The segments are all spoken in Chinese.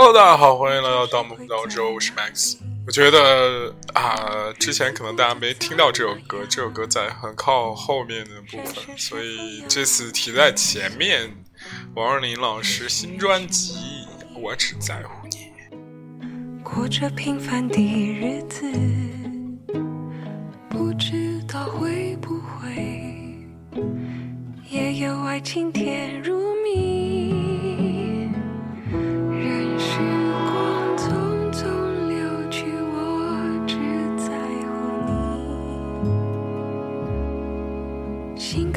Hello，大家好，欢迎来到《盗墓频道》之后，我是 Max。我觉得啊，之前可能大家没听到这首歌，这首歌在很靠后面的部分，所以这次提在前面。王若琳老师新专辑《我只在乎你》。过着平凡的日子，不知道会不会也有爱情甜如蜜。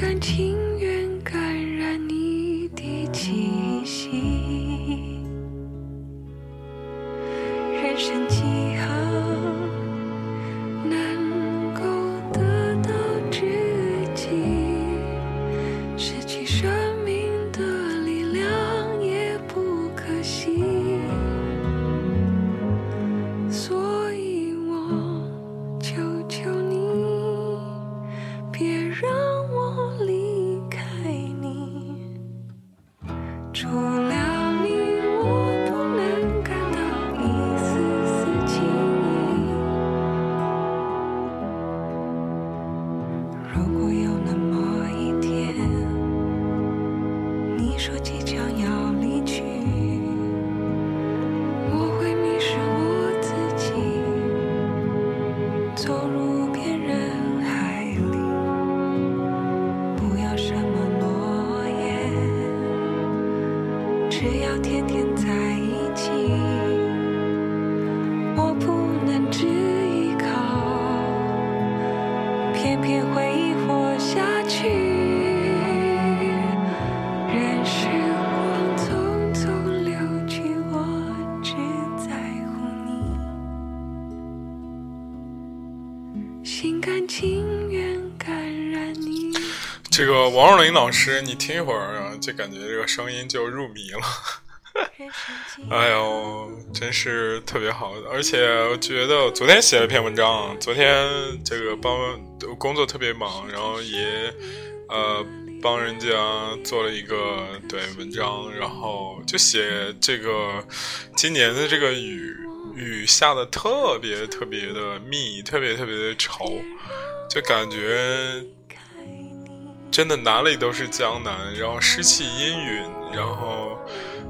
甘情愿只要天天在一起。我不能只依靠，偏偏会一活下去这个王若琳老师，你听一会儿啊，就感觉这个声音就入迷了。哎呦，真是特别好，而且我觉得我昨天写了一篇文章，昨天这个帮工作特别忙，然后也呃帮人家做了一个对文章，然后就写这个今年的这个雨雨下的特别特别的密，特别特别的稠，就感觉真的哪里都是江南，然后湿气阴云，然后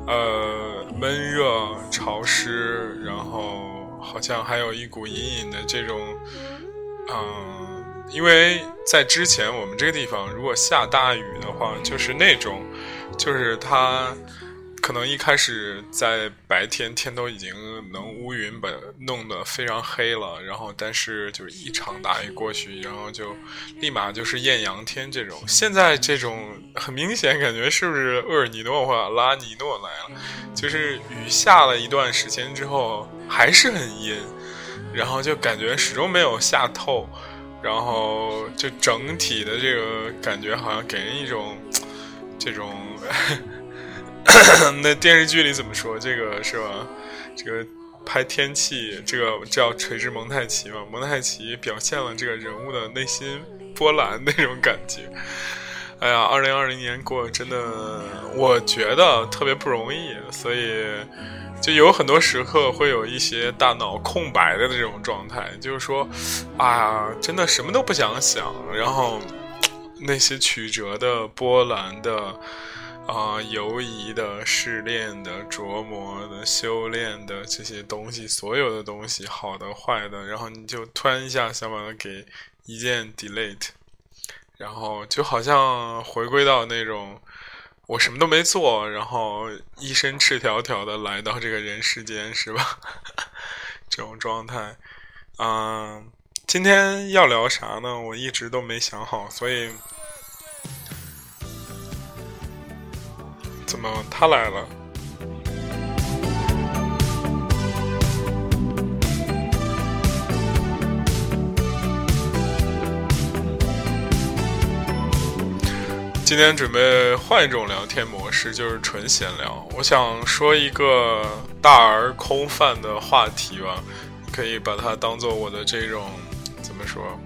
呃闷热潮湿，然后好像还有一股隐隐的这种，嗯、因为在之前我们这个地方如果下大雨的话，就是那种，就是它。可能一开始在白天天都已经能乌云把弄得非常黑了，然后但是就是一场大雨过去，然后就立马就是艳阳天这种。现在这种很明显感觉是不是厄尔尼诺或拉尼诺来了？就是雨下了一段时间之后还是很阴，然后就感觉始终没有下透，然后就整体的这个感觉好像给人一种 这种。那电视剧里怎么说？这个是吧？这个拍天气，这个叫垂直蒙太奇嘛？蒙太奇表现了这个人物的内心波澜那种感觉。哎呀，二零二零年过真的，我觉得特别不容易，所以就有很多时刻会有一些大脑空白的这种状态，就是说，啊，真的什么都不想想，然后那些曲折的、波澜的。啊，犹疑的、试炼的、琢磨的、修炼的这些东西，所有的东西，好的、坏的，然后你就突然一下想把它给一键 delete，然后就好像回归到那种我什么都没做，然后一身赤条条的来到这个人世间，是吧？这种状态，嗯，今天要聊啥呢？我一直都没想好，所以。怎么他来了？今天准备换一种聊天模式，就是纯闲聊。我想说一个大而空泛的话题吧，可以把它当做我的这种怎么说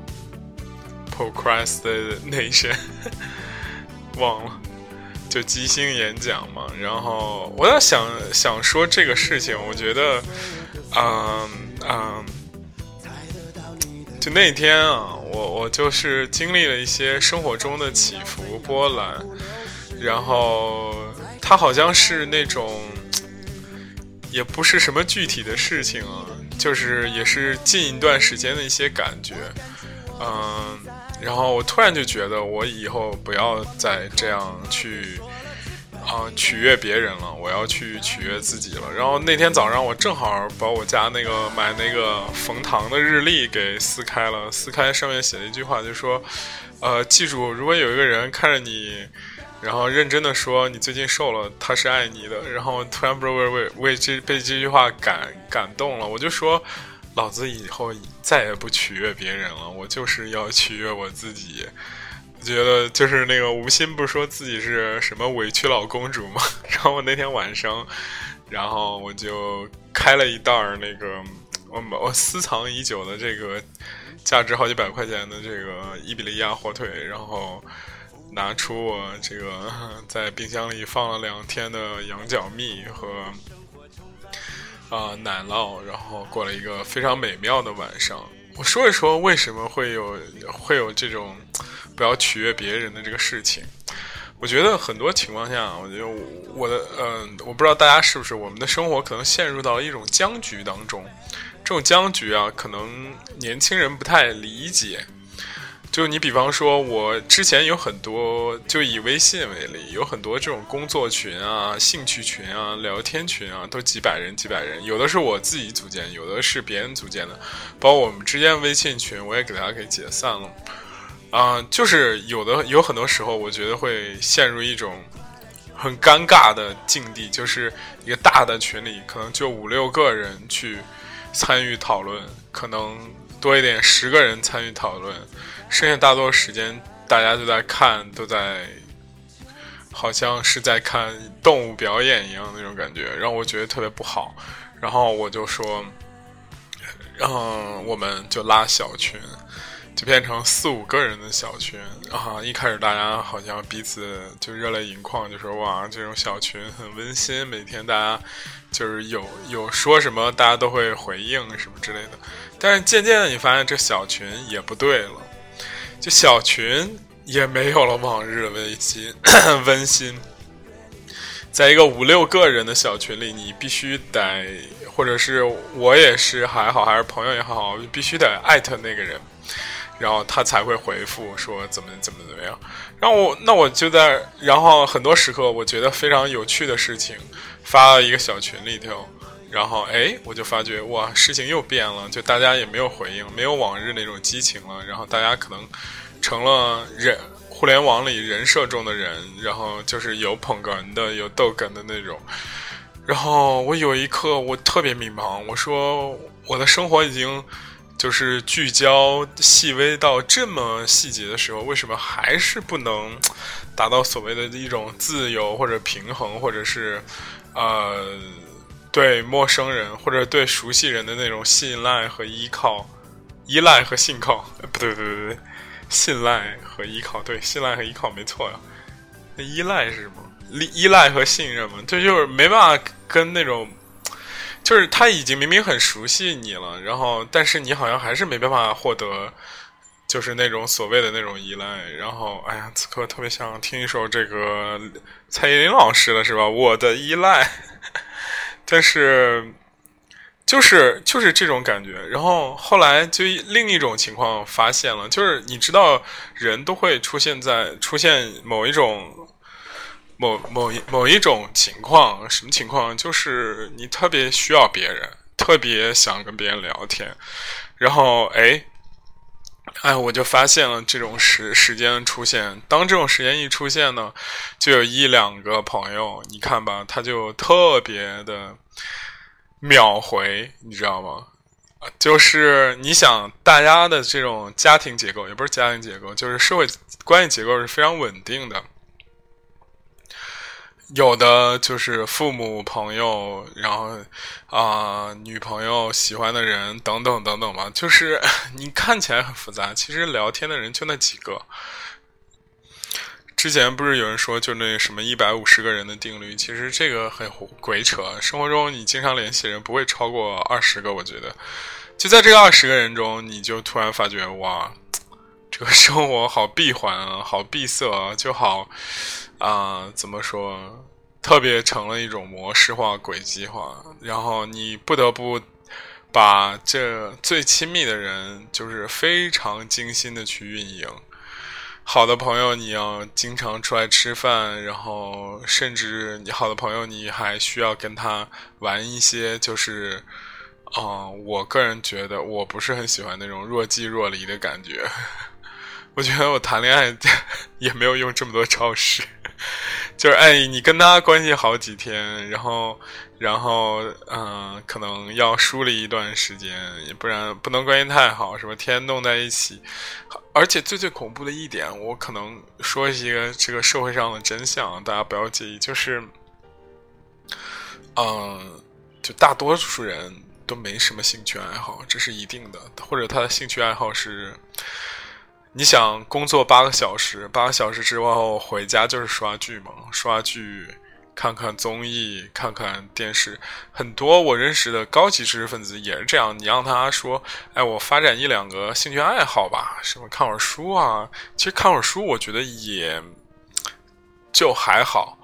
，procrastination，忘了。就即兴演讲嘛。然后我在想想说这个事情，我觉得，嗯嗯，就那天啊，我我就是经历了一些生活中的起伏波澜，然后它好像是那种，也不是什么具体的事情啊。就是也是近一段时间的一些感觉，嗯，然后我突然就觉得我以后不要再这样去啊取悦别人了，我要去取悦自己了。然后那天早上我正好把我家那个买那个冯唐的日历给撕开了，撕开上面写了一句话，就说，呃，记住，如果有一个人看着你。然后认真的说：“你最近瘦了，他是爱你的。”然后突然不知道为为为这被这句话感感动了，我就说：“老子以后再也不取悦别人了，我就是要取悦我自己。”觉得就是那个吴昕不是说自己是什么委屈老公主吗？然后我那天晚上，然后我就开了一袋儿那个我我私藏已久的这个价值好几百块钱的这个伊比利亚火腿，然后。拿出我这个 在冰箱里放了两天的羊角蜜和啊奶酪，然后过了一个非常美妙的晚上。我说一说为什么会有会有这种不要取悦别人的这个事情。我觉得很多情况下，我觉得我的嗯，我不知道大家是不是我们的生活可能陷入到一种僵局当中。这种僵局啊，可能年轻人不太理解。就你比方说，我之前有很多，就以微信为例，有很多这种工作群啊、兴趣群啊、聊天群啊，都几百人、几百人。有的是我自己组建，有的是别人组建的。包括我们之间微信群，我也给大家给解散了。啊，就是有的有很多时候，我觉得会陷入一种很尴尬的境地，就是一个大的群里可能就五六个人去参与讨论，可能多一点十个人参与讨论。剩下大多时间，大家都在看，都在，好像是在看动物表演一样那种感觉，让我觉得特别不好。然后我就说，然后，我们就拉小群，就变成四五个人的小群。啊，一开始大家好像彼此就热泪盈眶，就说哇，这种小群很温馨，每天大家就是有有说什么，大家都会回应什么之类的。但是渐渐的，你发现这小群也不对了。就小群也没有了往日的温馨，温馨。在一个五六个人的小群里，你必须得，或者是我也是还好，还是朋友也好，必须得艾特那个人，然后他才会回复说怎么怎么怎么样。然后我那我就在，然后很多时刻我觉得非常有趣的事情发到一个小群里头。然后，哎，我就发觉，哇，事情又变了，就大家也没有回应，没有往日那种激情了。然后大家可能成了人互联网里人设中的人，然后就是有捧哏的，有逗哏的那种。然后我有一刻我特别迷茫，我说我的生活已经就是聚焦细微到这么细节的时候，为什么还是不能达到所谓的一种自由或者平衡，或者是呃。对陌生人或者对熟悉人的那种信赖和依靠，依赖和信靠，不对，不对，不对，信赖和依靠，对，信赖和依靠没错呀。那依赖是什么？依依赖和信任嘛，这就是没办法跟那种，就是他已经明明很熟悉你了，然后但是你好像还是没办法获得，就是那种所谓的那种依赖。然后，哎呀，此刻特别想听一首这个蔡依林老师的是吧？我的依赖。但是，就是就是这种感觉。然后后来就另一种情况发现了，就是你知道，人都会出现在出现某一种某某某一种情况，什么情况？就是你特别需要别人，特别想跟别人聊天。然后，哎，哎，我就发现了这种时时间出现。当这种时间一出现呢？就有一两个朋友，你看吧，他就特别的秒回，你知道吗？就是你想，大家的这种家庭结构，也不是家庭结构，就是社会关系结构是非常稳定的。有的就是父母、朋友，然后啊，女朋友、喜欢的人等等等等吧。就是 你看起来很复杂，其实聊天的人就那几个。之前不是有人说就那什么一百五十个人的定律，其实这个很鬼扯。生活中你经常联系人不会超过二十个，我觉得。就在这个二十个人中，你就突然发觉哇，这个生活好闭环啊，好闭塞啊，就好啊，怎么说？特别成了一种模式化、轨迹化，然后你不得不把这最亲密的人，就是非常精心的去运营。好的朋友，你要经常出来吃饭，然后甚至你好的朋友，你还需要跟他玩一些，就是，嗯，我个人觉得我不是很喜欢那种若即若离的感觉。我觉得我谈恋爱 也没有用这么多招式。就是哎，你跟他关系好几天，然后，然后，嗯，可能要疏离一段时间，不然不能关系太好，什么天天弄在一起。而且最最恐怖的一点，我可能说一个这个社会上的真相，大家不要介意，就是，嗯，就大多数人都没什么兴趣爱好，这是一定的，或者他的兴趣爱好是。你想工作八个小时，八个小时之后回家就是刷剧嘛？刷剧，看看综艺，看看电视。很多我认识的高级知识分子也是这样。你让他说：“哎，我发展一两个兴趣爱好吧，什么看会儿书啊？”其实看会儿书，我觉得也就还好。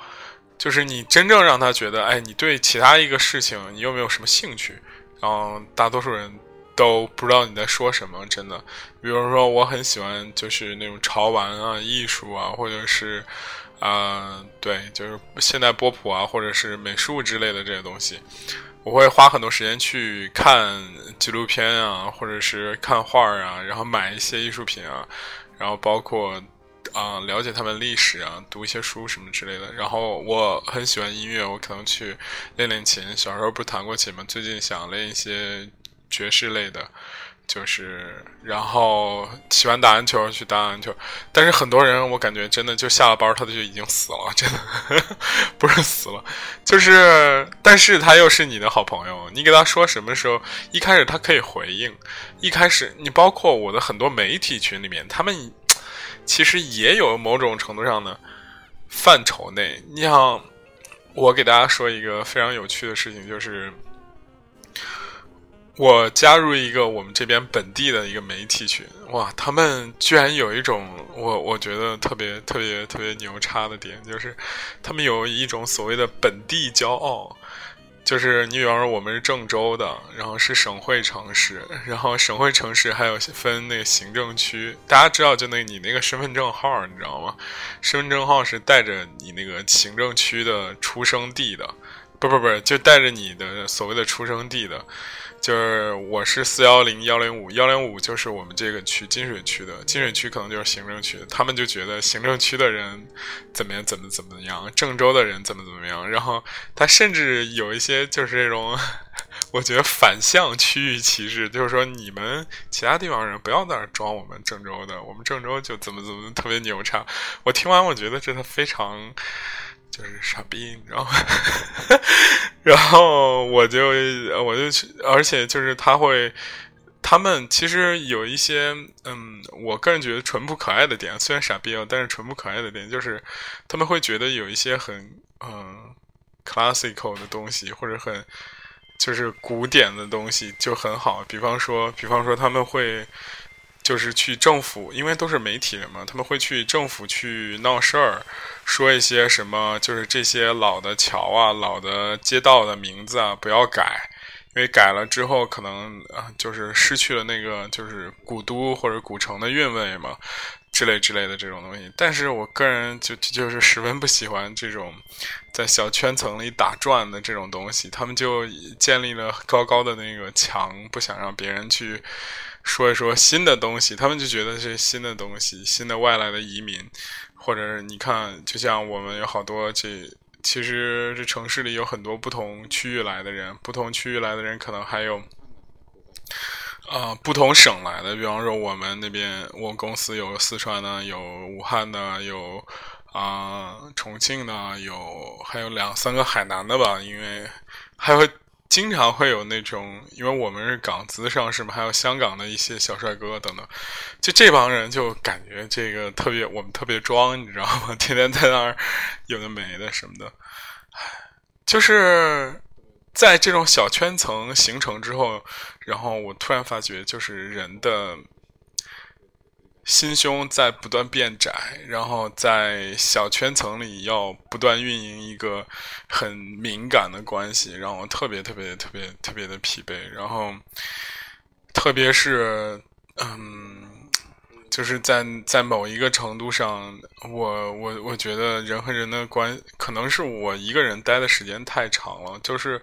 就是你真正让他觉得，哎，你对其他一个事情，你有没有什么兴趣？然后大多数人。都不知道你在说什么，真的。比如说，我很喜欢就是那种潮玩啊、艺术啊，或者是，啊，对，就是现代波普啊，或者是美术之类的这些东西。我会花很多时间去看纪录片啊，或者是看画啊，然后买一些艺术品啊，然后包括啊了解他们历史啊，读一些书什么之类的。然后我很喜欢音乐，我可能去练练琴。小时候不弹过琴吗？最近想练一些。爵士类的，就是然后喜欢打篮球去打篮球，但是很多人我感觉真的就下了班他就已经死了，真的 不是死了，就是但是他又是你的好朋友，你给他说什么时候一开始他可以回应，一开始你包括我的很多媒体群里面，他们其实也有某种程度上的范畴内，你像我给大家说一个非常有趣的事情，就是。我加入一个我们这边本地的一个媒体群，哇，他们居然有一种我我觉得特别特别特别牛叉的点，就是他们有一种所谓的本地骄傲，就是你比方说我们是郑州的，然后是省会城市，然后省会城市还有分那个行政区，大家知道就那你那个身份证号你知道吗？身份证号是带着你那个行政区的出生地的，不不不，就带着你的所谓的出生地的。就是我是四幺零幺零五幺零五，就是我们这个区金水区的金水区，可能就是行政区。他们就觉得行政区的人怎么样，怎么怎么样，郑州的人怎么怎么样。然后他甚至有一些就是这种，我觉得反向区域歧视，就是说你们其他地方人不要在那装我们郑州的，我们郑州就怎么怎么特别牛叉。我听完我觉得真的非常。就是傻逼，你知道吗？然后我就我就去，而且就是他会，他们其实有一些，嗯，我个人觉得淳朴可爱的点，虽然傻逼啊，但是淳朴可爱的点就是他们会觉得有一些很嗯 classical 的东西，或者很就是古典的东西就很好。比方说，比方说他们会。就是去政府，因为都是媒体人嘛，他们会去政府去闹事儿，说一些什么，就是这些老的桥啊、老的街道的名字啊，不要改，因为改了之后可能啊，就是失去了那个就是古都或者古城的韵味嘛，之类之类的这种东西。但是我个人就就是十分不喜欢这种在小圈层里打转的这种东西，他们就建立了高高的那个墙，不想让别人去。说一说新的东西，他们就觉得是新的东西，新的外来的移民，或者是你看，就像我们有好多这，其实这城市里有很多不同区域来的人，不同区域来的人可能还有，啊，不同省来的，比方说我们那边，我公司有四川的，有武汉的，有啊重庆的，有还有两三个海南的吧，因为还有。经常会有那种，因为我们是港资上市嘛，还有香港的一些小帅哥等等，就这帮人就感觉这个特别，我们特别装，你知道吗？天天在那儿有的没的什么的，就是在这种小圈层形成之后，然后我突然发觉，就是人的。心胸在不断变窄，然后在小圈层里要不断运营一个很敏感的关系，让我特别特别特别特别的疲惫。然后，特别是，嗯，就是在在某一个程度上，我我我觉得人和人的关，可能是我一个人待的时间太长了。就是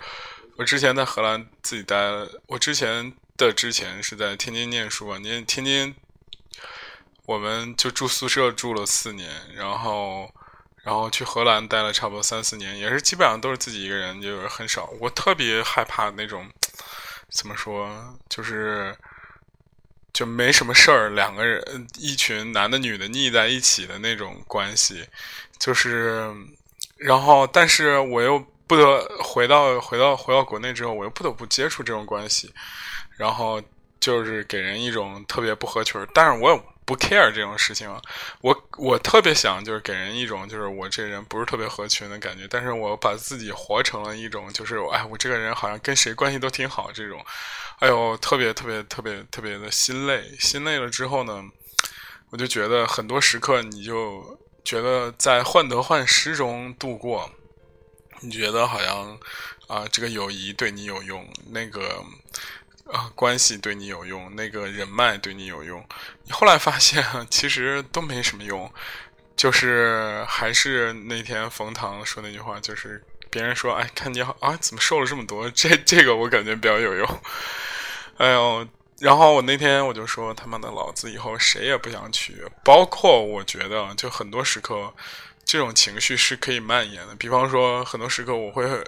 我之前在荷兰自己待，我之前的之前是在天津念书啊，念天津。我们就住宿舍住了四年，然后，然后去荷兰待了差不多三四年，也是基本上都是自己一个人，就是很少。我特别害怕那种，怎么说，就是就没什么事儿，两个人一群男的女的腻在一起的那种关系，就是，然后，但是我又不得回到回到回到国内之后，我又不得不接触这种关系，然后就是给人一种特别不合群，但是我。不 care 这种事情，我我特别想就是给人一种就是我这人不是特别合群的感觉，但是我把自己活成了一种就是哎我这个人好像跟谁关系都挺好这种，哎呦特别特别特别特别的心累，心累了之后呢，我就觉得很多时刻你就觉得在患得患失中度过，你觉得好像啊这个友谊对你有用那个。啊，关系对你有用，那个人脉对你有用，你后来发现其实都没什么用，就是还是那天冯唐说那句话，就是别人说，哎，看你好啊，怎么瘦了这么多？这这个我感觉比较有用。哎呦，然后我那天我就说，他妈的，老子以后谁也不想娶，包括我觉得，就很多时刻，这种情绪是可以蔓延的。比方说，很多时刻我会。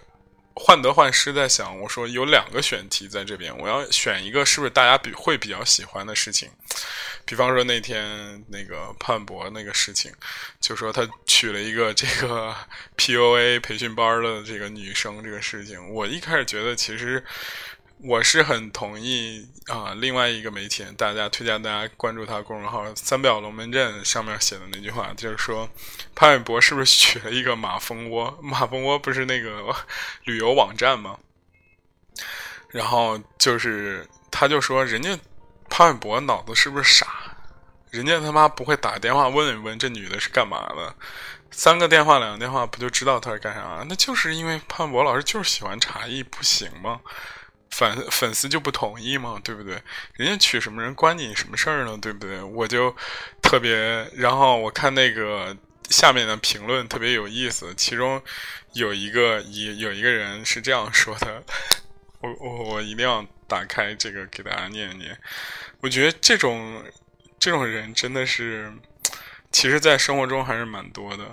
患得患失，在想，我说有两个选题在这边，我要选一个是不是大家比会比较喜欢的事情，比方说那天那个潘博那个事情，就说他娶了一个这个 PUA 培训班的这个女生这个事情，我一开始觉得其实。我是很同意啊，另外一个媒体，大家推荐大家关注他公众号“三表龙门阵”上面写的那句话，就是说潘玮柏是不是娶了一个马蜂窝？马蜂窝不是那个旅游网站吗？然后就是他就说，人家潘玮柏脑子是不是傻？人家他妈不会打电话问一问这女的是干嘛的？三个电话两个电话不就知道他是干啥？那就是因为潘玮柏老师就是喜欢茶艺，不行吗？粉粉丝就不同意嘛？对不对？人家娶什么人关你什么事儿呢？对不对？我就特别，然后我看那个下面的评论特别有意思，其中有一个有有一个人是这样说的，我我我一定要打开这个给大家念一念。我觉得这种这种人真的是，其实在生活中还是蛮多的。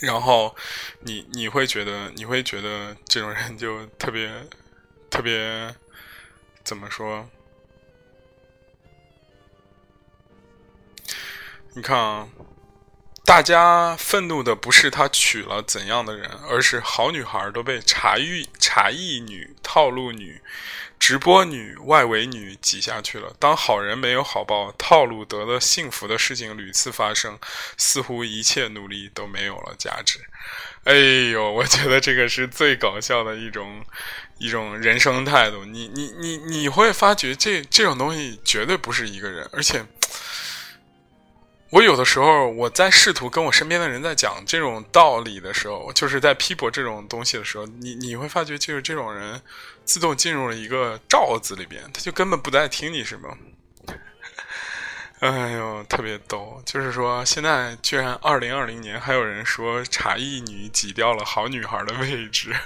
然后，你你会觉得你会觉得这种人就特别特别怎么说？你看啊，大家愤怒的不是他娶了怎样的人，而是好女孩都被茶艺茶艺女套路女。直播女、外围女挤下去了。当好人没有好报，套路得了幸福的事情屡次发生，似乎一切努力都没有了价值。哎呦，我觉得这个是最搞笑的一种一种人生态度。你你你你会发觉，这这种东西绝对不是一个人，而且。我有的时候，我在试图跟我身边的人在讲这种道理的时候，就是在批驳这种东西的时候，你你会发觉，就是这种人自动进入了一个罩子里边，他就根本不在听你什么。哎呦，特别逗！就是说，现在居然二零二零年还有人说茶艺女挤掉了好女孩的位置。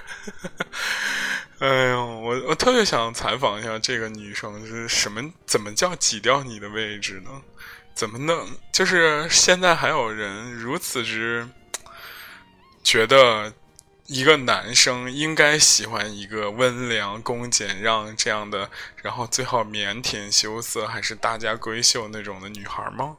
哎呦，我我特别想采访一下这个女生，是什么？怎么叫挤掉你的位置呢？怎么能？就是现在还有人如此之觉得一个男生应该喜欢一个温良恭俭让这样的，然后最好腼腆羞涩还是大家闺秀那种的女孩吗？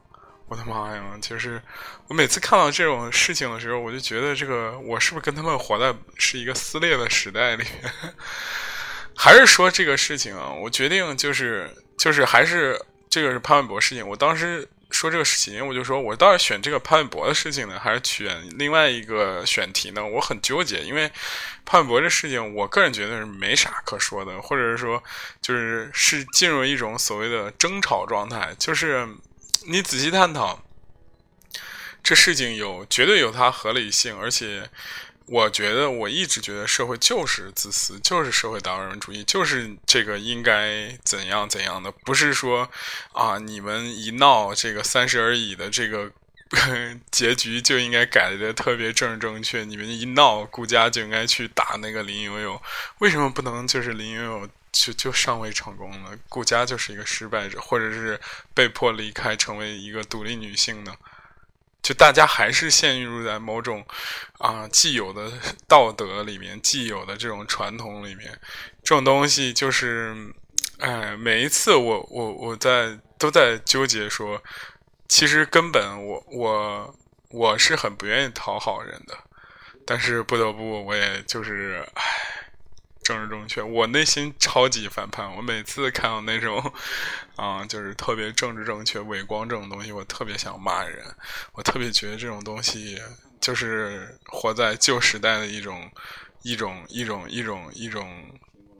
我的妈呀！就是我每次看到这种事情的时候，我就觉得这个我是不是跟他们活在是一个撕裂的时代里面？还是说这个事情啊？我决定就是就是还是这个是潘玮柏事情。我当时说这个事情，我就说我到底选这个潘玮柏的事情呢，还是选另外一个选题呢？我很纠结，因为潘玮柏这事情，我个人觉得是没啥可说的，或者是说就是是进入一种所谓的争吵状态，就是。你仔细探讨，这事情有绝对有它合理性，而且我觉得我一直觉得社会就是自私，就是社会达尔文主义，就是这个应该怎样怎样的，不是说啊你们一闹这个三十而已的这个 结局就应该改的特别正正确，你们一闹顾家就应该去打那个林有有，为什么不能就是林有有？就就尚未成功了，顾家就是一个失败者，或者是被迫离开，成为一个独立女性呢？就大家还是陷入在某种啊既有的道德里面，既有的这种传统里面，这种东西就是，哎，每一次我我我在都在纠结说，其实根本我我我是很不愿意讨好人的，但是不得不，我也就是唉。政治正确，我内心超级反叛。我每次看到那种，啊，就是特别政治正确、伪光这种东西，我特别想骂人。我特别觉得这种东西就是活在旧时代的一种、一种、一种、一种、一种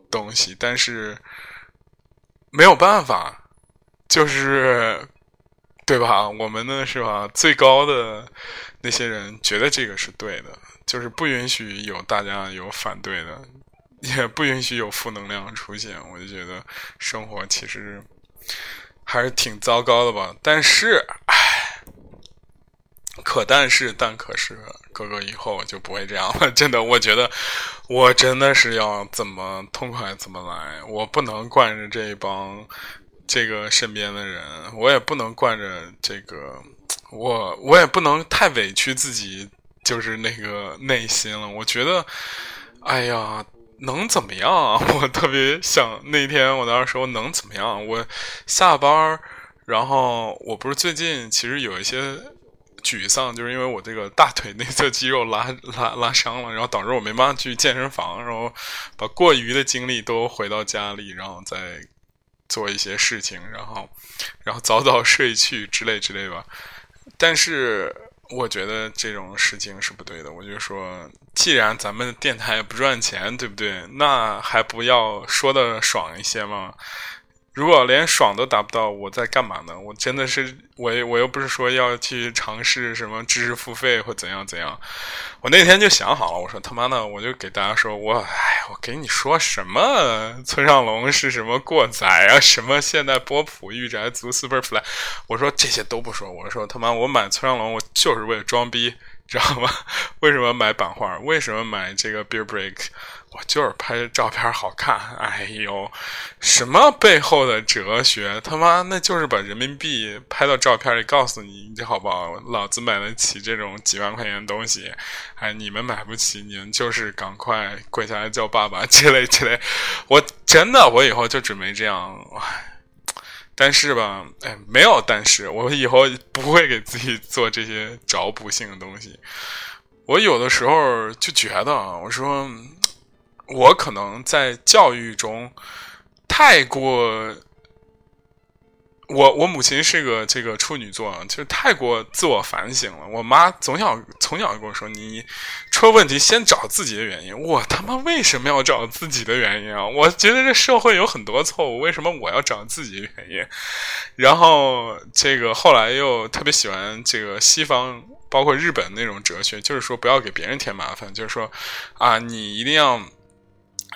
东西。但是没有办法，就是对吧？我们呢，是吧？最高的那些人觉得这个是对的，就是不允许有大家有反对的。也不允许有负能量出现，我就觉得生活其实还是挺糟糕的吧。但是，唉，可但是但可是，哥哥以后就不会这样了。真的，我觉得我真的是要怎么痛快怎么来，我不能惯着这一帮这个身边的人，我也不能惯着这个我，我也不能太委屈自己，就是那个内心了。我觉得，哎呀。能怎么样啊？我特别想那天我当时说能怎么样？我下班然后我不是最近其实有一些沮丧，就是因为我这个大腿内侧肌肉拉拉拉伤了，然后导致我没办法去健身房，然后把过余的精力都回到家里，然后再做一些事情，然后然后早早睡去之类之类吧。但是。我觉得这种事情是不对的。我就说，既然咱们电台不赚钱，对不对？那还不要说的爽一些吗？如果连爽都达不到，我在干嘛呢？我真的是，我我又不是说要去尝试什么知识付费或怎样怎样。我那天就想好了，我说他妈的，我就给大家说，我哎，我给你说什么？村上龙是什么过载啊？什么现代波普御宅族 Superfly？我说这些都不说，我说他妈，我买村上龙，我就是为了装逼。知道吗？为什么买版画？为什么买这个 Beer Break？我就是拍照片好看。哎呦，什么背后的哲学？他妈那就是把人民币拍到照片里，告诉你这好不好？老子买得起这种几万块钱的东西，哎，你们买不起，你们就是赶快跪下来叫爸爸之类之类。我真的，我以后就准备这样。但是吧，哎，没有但是，我以后不会给自己做这些找补性的东西。我有的时候就觉得，我说，我可能在教育中太过。我我母亲是个这个处女座，就是太过自我反省了。我妈从小从小跟我说：“你出了问题先找自己的原因。”我他妈为什么要找自己的原因啊？我觉得这社会有很多错误，为什么我要找自己的原因？然后这个后来又特别喜欢这个西方，包括日本那种哲学，就是说不要给别人添麻烦，就是说啊，你一定要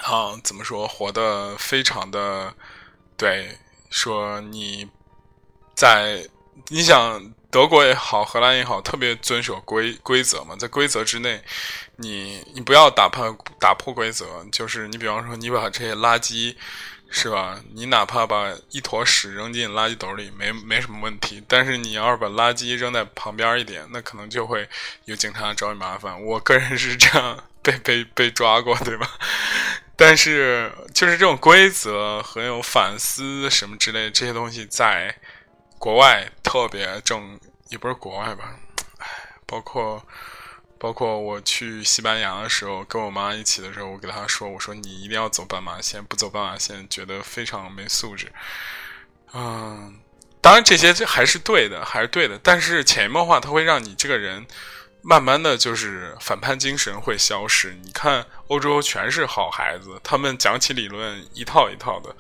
啊怎么说，活得非常的对，说你。在你想德国也好，荷兰也好，特别遵守规规则嘛，在规则之内，你你不要打破打破规则。就是你比方说，你把这些垃圾是吧？你哪怕把一坨屎扔进垃圾斗里，没没什么问题。但是你要是把垃圾扔在旁边一点，那可能就会有警察找你麻烦。我个人是这样 被被被抓过，对吧？但是就是这种规则和有反思什么之类这些东西在。国外特别正也不是国外吧，哎，包括包括我去西班牙的时候，跟我妈一起的时候，我给她说，我说你一定要走斑马线，不走斑马线觉得非常没素质。嗯，当然这些这还是对的，还是对的，但是潜移默化，它会让你这个人。慢慢的就是反叛精神会消失。你看欧洲全是好孩子，他们讲起理论一套一套的，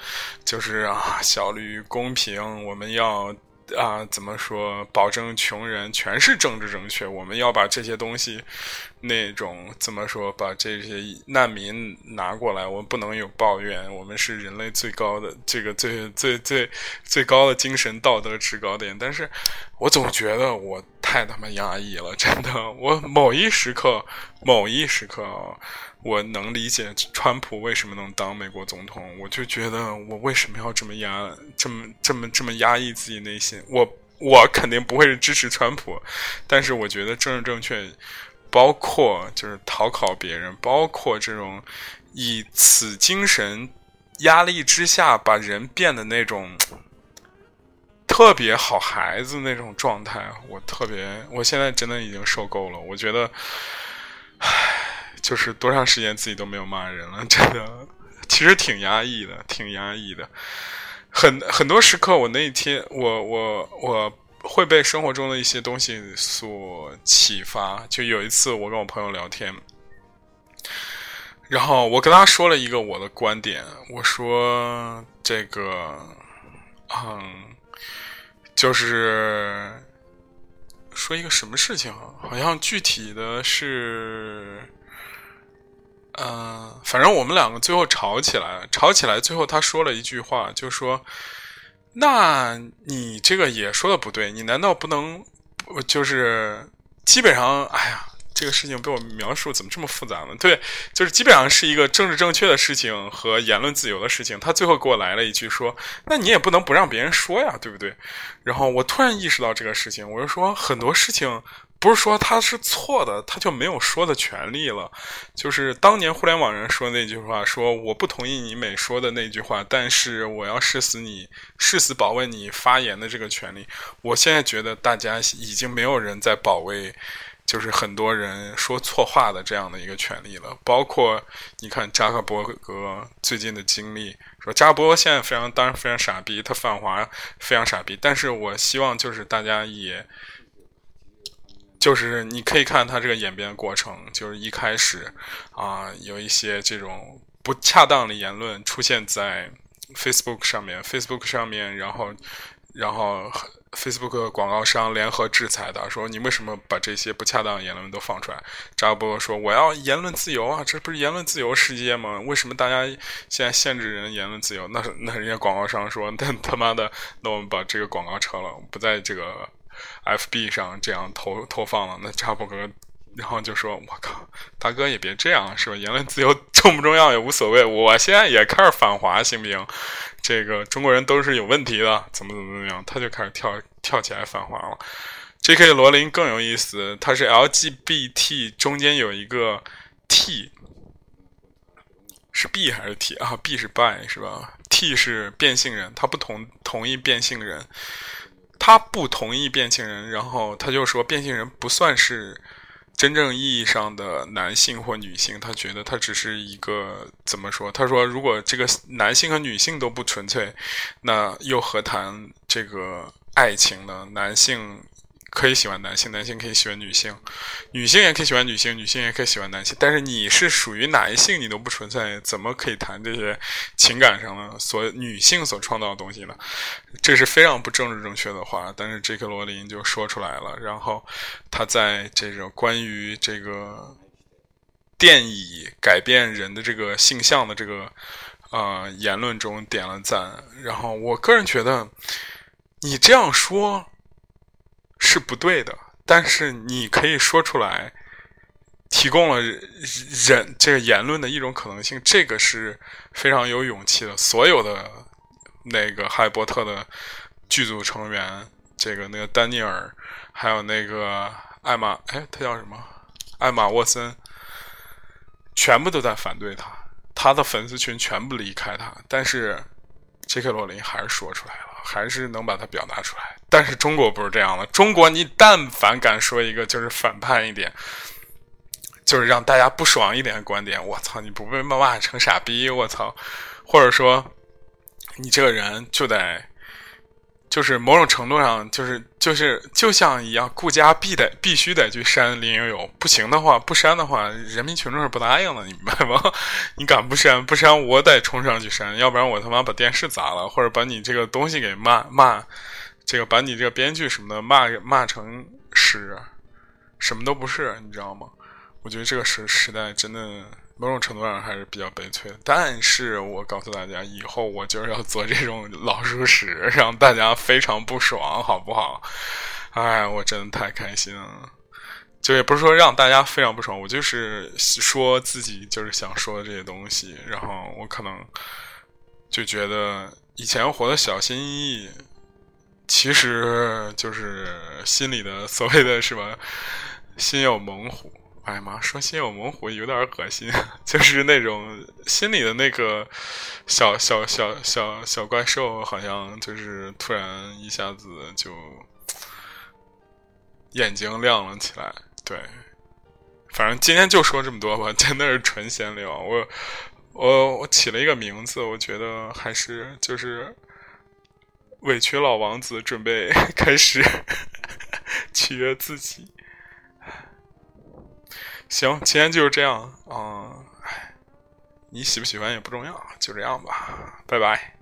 就是啊，效率、公平，我们要。啊，怎么说？保证穷人全是政治正确。我们要把这些东西，那种怎么说？把这些难民拿过来，我们不能有抱怨。我们是人类最高的这个最最最最高的精神道德制高点。但是我总觉得我太他妈压抑了，真的。我某一时刻，某一时刻。我能理解川普为什么能当美国总统，我就觉得我为什么要这么压，这么这么这么压抑自己内心？我我肯定不会支持川普，但是我觉得政治正确，包括就是讨好别人，包括这种以此精神压力之下把人变得那种 特别好孩子那种状态，我特别，我现在真的已经受够了。我觉得，唉。就是多长时间自己都没有骂人了，真的，其实挺压抑的，挺压抑的。很很多时刻，我那一天，我我我会被生活中的一些东西所启发。就有一次，我跟我朋友聊天，然后我跟他说了一个我的观点，我说这个，嗯，就是说一个什么事情，好像具体的是。嗯，反正我们两个最后吵起来，吵起来，最后他说了一句话，就说：“那你这个也说的不对，你难道不能，就是基本上，哎呀，这个事情被我描述怎么这么复杂呢？对，就是基本上是一个政治正确的事情和言论自由的事情。他最后给我来了一句说：那你也不能不让别人说呀，对不对？然后我突然意识到这个事情，我就说很多事情。”不是说他是错的，他就没有说的权利了。就是当年互联网人说那句话，说我不同意你每说的那句话，但是我要誓死你，誓死保卫你发言的这个权利。我现在觉得大家已经没有人在保卫，就是很多人说错话的这样的一个权利了。包括你看扎克伯格最近的经历，说扎克伯格现在非常当然非常傻逼，他反华非常傻逼，但是我希望就是大家也。就是你可以看他这个演变过程，就是一开始，啊，有一些这种不恰当的言论出现在 Facebook 上面，Facebook 上面，然后，然后 Facebook 广告商联合制裁他，说你为什么把这些不恰当的言论都放出来？扎克伯格说我要言论自由啊，这不是言论自由世界吗？为什么大家现在限制人言论自由？那那人家广告商说，那他妈的，那我们把这个广告撤了，不在这个。F B 上这样投投放了，那扎克伯格，然后就说：“我靠，大哥也别这样，是吧？言论自由重不重要也无所谓，我现在也开始反华，行不行？这个中国人都是有问题的，怎么怎么怎么样？他就开始跳跳起来反华了。J.K. 罗琳更有意思，他是 L G B T 中间有一个 T，是 B 还是 T 啊？B 是 by 是吧？T 是变性人，他不同同意变性人。”他不同意变性人，然后他就说变性人不算是真正意义上的男性或女性，他觉得他只是一个怎么说？他说如果这个男性和女性都不纯粹，那又何谈这个爱情呢？男性。可以喜欢男性，男性可以喜欢女性，女性也可以喜欢女性，女性也可以喜欢男性。但是你是属于哪一性，你都不存在，怎么可以谈这些情感上的所女性所创造的东西呢？这是非常不政治正确的话。但是 J.K. 罗琳就说出来了，然后他在这种关于这个电椅改变人的这个性向的这个呃言论中点了赞。然后我个人觉得，你这样说。是不对的，但是你可以说出来，提供了人这个言论的一种可能性，这个是非常有勇气的。所有的那个《哈利波特》的剧组成员，这个那个丹尼尔，还有那个艾玛，哎，他叫什么？艾玛沃森，全部都在反对他，他的粉丝群全部离开他，但是杰克罗琳还是说出来了。还是能把它表达出来。但是中国不是这样的，中国你但凡敢说一个就是反叛一点，就是让大家不爽一点的观点，我操，你不被骂成傻逼，我操，或者说你这个人就得。就是某种程度上，就是就是就像一样，顾家必得必须得去删林有有，不行的话，不删的话，人民群众是不答应的，你明白吗？你敢不删？不删，我得冲上去删，要不然我他妈把电视砸了，或者把你这个东西给骂骂，这个把你这个编剧什么的骂骂成屎，什么都不是，你知道吗？我觉得这个时时代真的。某种程度上还是比较悲催的，但是我告诉大家，以后我就是要做这种老鼠屎，让大家非常不爽，好不好？哎，我真的太开心了，就也不是说让大家非常不爽，我就是说自己就是想说的这些东西，然后我可能就觉得以前活得小心翼翼，其实就是心里的所谓的什么心有猛虎。哎呀妈，说心有猛虎有点恶心，就是那种心里的那个小小小小小怪兽，好像就是突然一下子就眼睛亮了起来。对，反正今天就说这么多吧，真的是纯闲聊。我我我起了一个名字，我觉得还是就是委屈老王子，准备 开始 取悦自己。行，今天就是这样，啊，哎，你喜不喜欢也不重要，就这样吧，拜拜。